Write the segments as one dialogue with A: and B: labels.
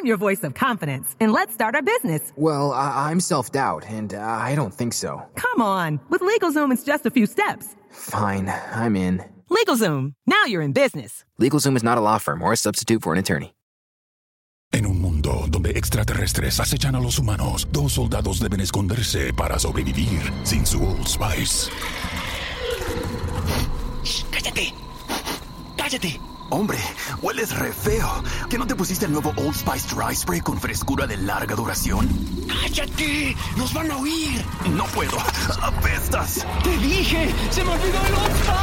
A: I'm your voice of confidence, and let's start our business.
B: Well, I- am self doubt, and uh, I don't think so.
A: Come on. With LegalZoom, it's just a few steps.
B: Fine, I'm in.
A: LegalZoom, now you're in business.
B: LegalZoom is not a law firm or a substitute for an attorney.
C: En un mundo donde extraterrestres acechan a los humanos, dos soldados deben esconderse para sobrevivir sin su Old Spice.
D: Shh, ¡Cállate! ¡Cállate! Hombre, hueles re feo. ¿Que no te pusiste el nuevo Old Spice Dry Spray con frescura de larga duración? ¡Cállate! ¡Nos van a oír! No puedo. ¡Apestas! ¡Te dije! ¡Se me olvidó el Old Spice!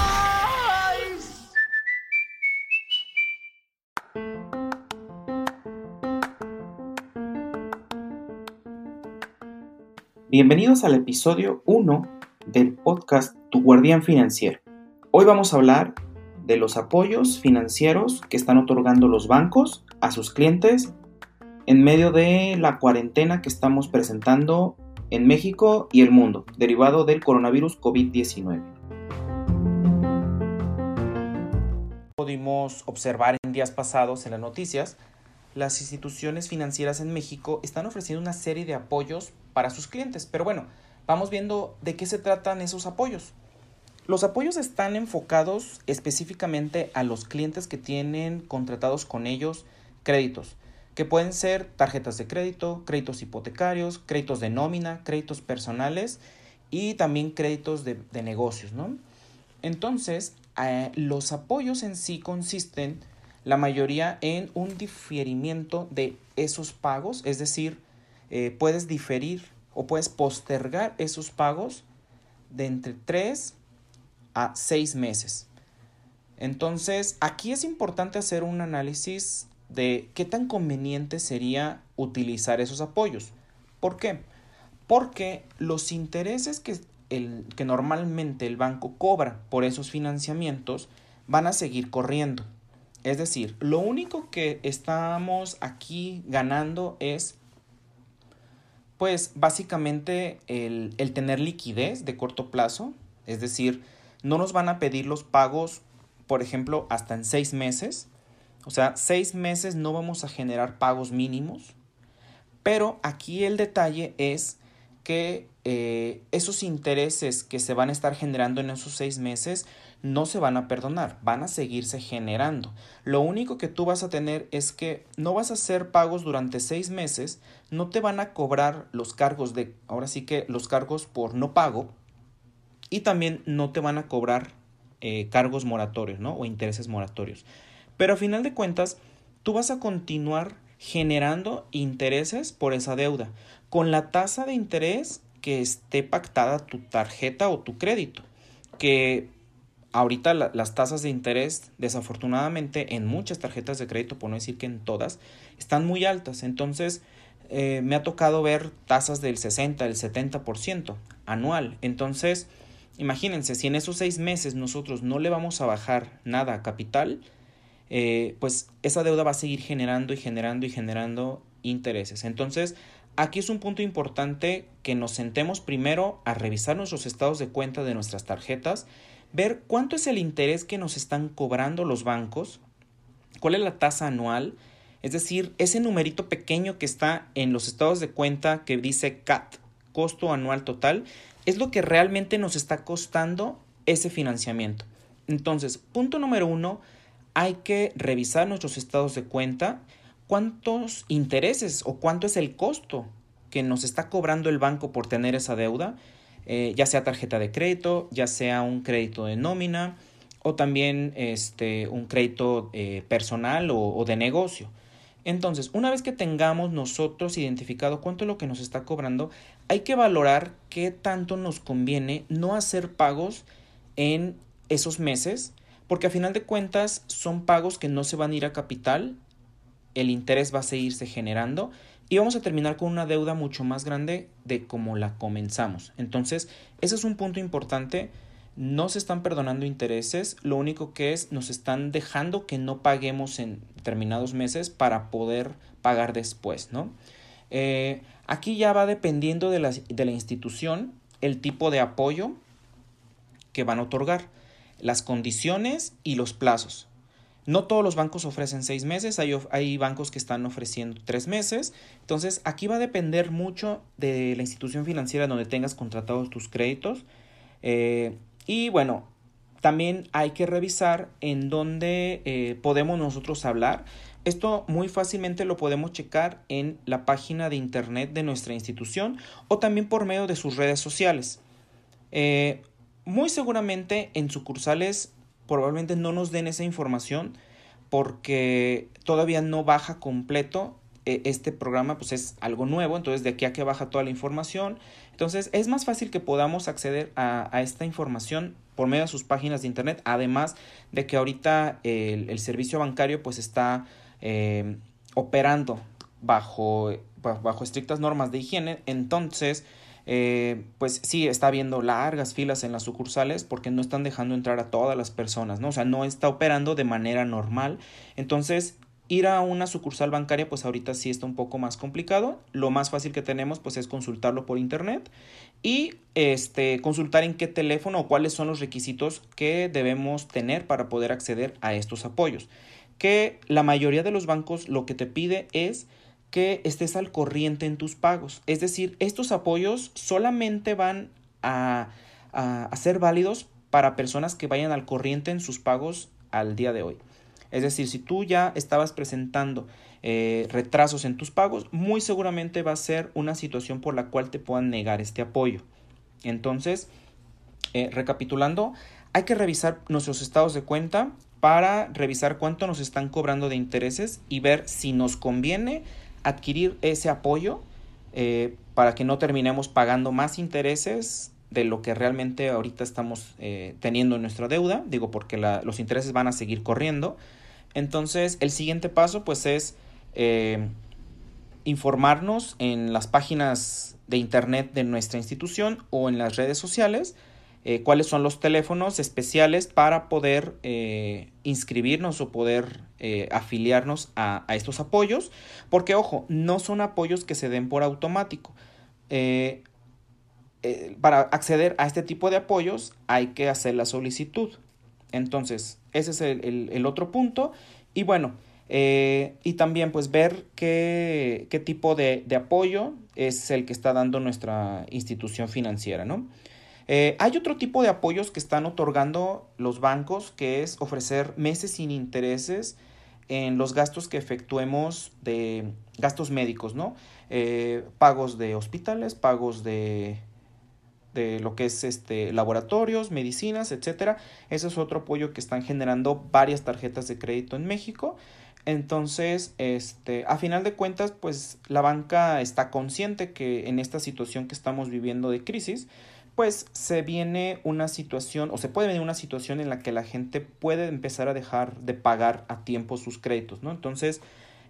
E: Bienvenidos al episodio 1 del podcast Tu Guardián Financiero. Hoy vamos a hablar de los apoyos financieros que están otorgando los bancos a sus clientes en medio de la cuarentena que estamos presentando en México y el mundo, derivado del coronavirus COVID-19. Pudimos observar en días pasados en las noticias, las instituciones financieras en México están ofreciendo una serie de apoyos para sus clientes, pero bueno, vamos viendo de qué se tratan esos apoyos. Los apoyos están enfocados específicamente a los clientes que tienen contratados con ellos créditos, que pueden ser tarjetas de crédito, créditos hipotecarios, créditos de nómina, créditos personales y también créditos de, negocios, ¿no? Entonces, los apoyos en sí consisten la mayoría en un diferimiento de esos pagos, es decir, eh, puedes diferir o puedes postergar esos pagos de entre 3 a seis meses. Entonces, aquí es importante hacer un análisis de qué tan conveniente sería utilizar esos apoyos. ¿Por qué? Porque los intereses que, el, que normalmente el banco cobra por esos financiamientos van a seguir corriendo. Es decir, lo único que estamos aquí ganando es, pues básicamente el, el tener liquidez de corto plazo, es decir, no nos van a pedir los pagos, por ejemplo, hasta en seis meses. O sea, seis meses no vamos a generar pagos mínimos. Pero aquí el detalle es que eh, esos intereses que se van a estar generando en esos seis meses no se van a perdonar, van a seguirse generando. Lo único que tú vas a tener es que no vas a hacer pagos durante seis meses, no te van a cobrar los cargos de, ahora sí que los cargos por no pago, y también no te van a cobrar eh, cargos moratorios, ¿no? O intereses moratorios. Pero a final de cuentas, tú vas a continuar generando intereses por esa deuda, con la tasa de interés que esté pactada tu tarjeta o tu crédito, que ahorita las tasas de interés, desafortunadamente, en muchas tarjetas de crédito, por no decir que en todas, están muy altas. Entonces, eh, me ha tocado ver tasas del 60, del 70% anual. Entonces, Imagínense, si en esos seis meses nosotros no le vamos a bajar nada a capital, eh, pues esa deuda va a seguir generando y generando y generando intereses. Entonces, aquí es un punto importante que nos sentemos primero a revisar nuestros estados de cuenta de nuestras tarjetas, ver cuánto es el interés que nos están cobrando los bancos, cuál es la tasa anual, es decir, ese numerito pequeño que está en los estados de cuenta que dice CAT, costo anual total, es lo que realmente nos está costando ese financiamiento. Entonces, punto número uno, hay que revisar nuestros estados de cuenta, cuántos intereses o cuánto es el costo que nos está cobrando el banco por tener esa deuda, eh, ya sea tarjeta de crédito, ya sea un crédito de nómina o también este, un crédito eh, personal o, o de negocio. Entonces, una vez que tengamos nosotros identificado cuánto es lo que nos está cobrando, hay que valorar qué tanto nos conviene no hacer pagos en esos meses, porque a final de cuentas son pagos que no se van a ir a capital, el interés va a seguirse generando y vamos a terminar con una deuda mucho más grande de como la comenzamos. Entonces, ese es un punto importante no se están perdonando intereses, lo único que es nos están dejando que no paguemos en determinados meses para poder pagar después, ¿no? Eh, aquí ya va dependiendo de la, de la institución el tipo de apoyo que van a otorgar, las condiciones y los plazos. No todos los bancos ofrecen seis meses, hay, hay, bancos que están ofreciendo tres meses. Entonces, aquí va a depender mucho de la institución financiera donde tengas contratados tus créditos. Eh, y bueno, también hay que revisar en dónde eh, podemos nosotros hablar. Esto muy fácilmente lo podemos checar en la página de internet de nuestra institución o también por medio de sus redes sociales. Eh, muy seguramente en sucursales probablemente no nos den esa información porque todavía no baja completo este programa pues es algo nuevo, entonces de aquí a que baja toda la información. Entonces es más fácil que podamos acceder a, esta información por medio de sus páginas de internet, además de que ahorita el, servicio bancario pues está eh, operando bajo, bajo estrictas normas de higiene, entonces eh, pues sí, está habiendo largas filas en las sucursales porque no están dejando entrar a todas las personas, ¿no? O sea, no está operando de manera normal. Entonces, ir a una sucursal bancaria, pues ahorita sí está un poco más complicado. Lo más fácil que tenemos, pues es consultarlo por internet y este, consultar en qué teléfono o cuáles son los requisitos que debemos tener para poder acceder a estos apoyos. Que la mayoría de los bancos lo que te pide es que estés al corriente en tus pagos. Es decir, estos apoyos solamente van a, ser válidos para personas que vayan al corriente en sus pagos al día de hoy. Es decir, si tú ya estabas presentando eh, retrasos en tus pagos, muy seguramente va a ser una situación por la cual te puedan negar este apoyo. Entonces, eh, recapitulando, hay que revisar nuestros estados de cuenta para revisar cuánto nos están cobrando de intereses y ver si nos conviene adquirir ese apoyo eh, para que no terminemos pagando más intereses de lo que realmente ahorita estamos teniendo en nuestra deuda, digo porque los intereses van a seguir corriendo. Entonces el siguiente paso pues es eh, informarnos en las páginas de internet de nuestra institución o en las redes sociales eh, cuáles son los teléfonos especiales para poder eh, inscribirnos o poder afiliarnos a, estos apoyos, porque ojo, no son apoyos que se den por automático. para acceder a este tipo de apoyos hay que hacer la solicitud. Entonces, ese es el, otro punto. Y bueno, y también pues ver qué, qué tipo de, de, apoyo es el que está dando nuestra institución financiera, ¿no? Eh, hay otro tipo de apoyos que están otorgando los bancos, que es ofrecer meses sin intereses en los gastos que efectuemos de gastos médicos, ¿no? Eh, pagos de hospitales, pagos de, lo que es este, laboratorios, medicinas, etcétera. Ese es otro apoyo que están generando varias tarjetas de crédito en México. Entonces, este, a final de cuentas, pues la banca está consciente que en esta situación que estamos viviendo de crisis, pues se viene una situación o se puede venir una situación en la que la gente puede empezar a dejar de pagar a tiempo sus créditos, ¿no? Entonces,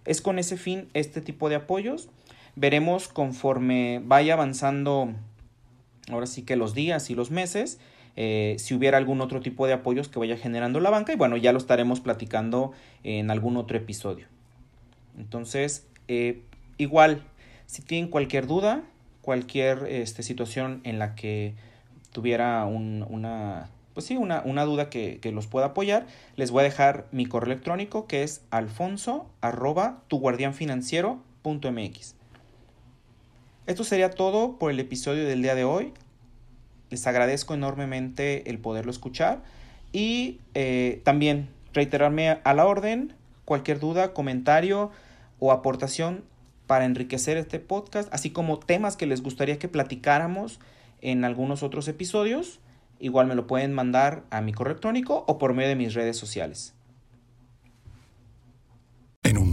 E: es con ese fin este tipo de apoyos. Veremos conforme vaya avanzando, ahora sí que los días y los meses, eh, si hubiera algún otro tipo de apoyos que vaya generando la banca y bueno, ya lo estaremos platicando en algún otro episodio. Entonces, eh, igual, si tienen cualquier duda, cualquier este, situación en la que tuviera una, pues sí, una, duda que, los pueda apoyar, les voy a dejar mi correo electrónico que es alfonso arroba. Esto sería todo por el episodio del día de hoy. Les agradezco enormemente el poderlo escuchar y eh, también reiterarme a la orden cualquier duda, comentario o aportación para enriquecer este podcast, así como temas que les gustaría que platicáramos en algunos otros episodios. Igual me lo pueden mandar a mi correo electrónico o por medio de mis redes sociales.
C: En un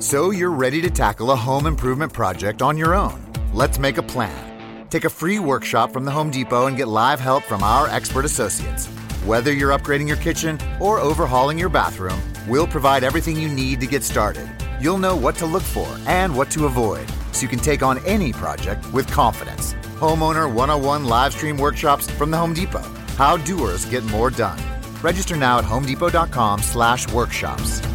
F: So you're ready to tackle a home improvement project on your own. Let's make a plan. Take a free workshop from the Home Depot and get live help from our expert associates. Whether you're upgrading your kitchen or overhauling your bathroom, we'll provide everything you need to get started. you'll know what to look for and what to avoid so you can take on any project with confidence. Homeowner 101 live stream workshops from the Home Depot. How doers get more done. Register now at homedepot.com/workshops.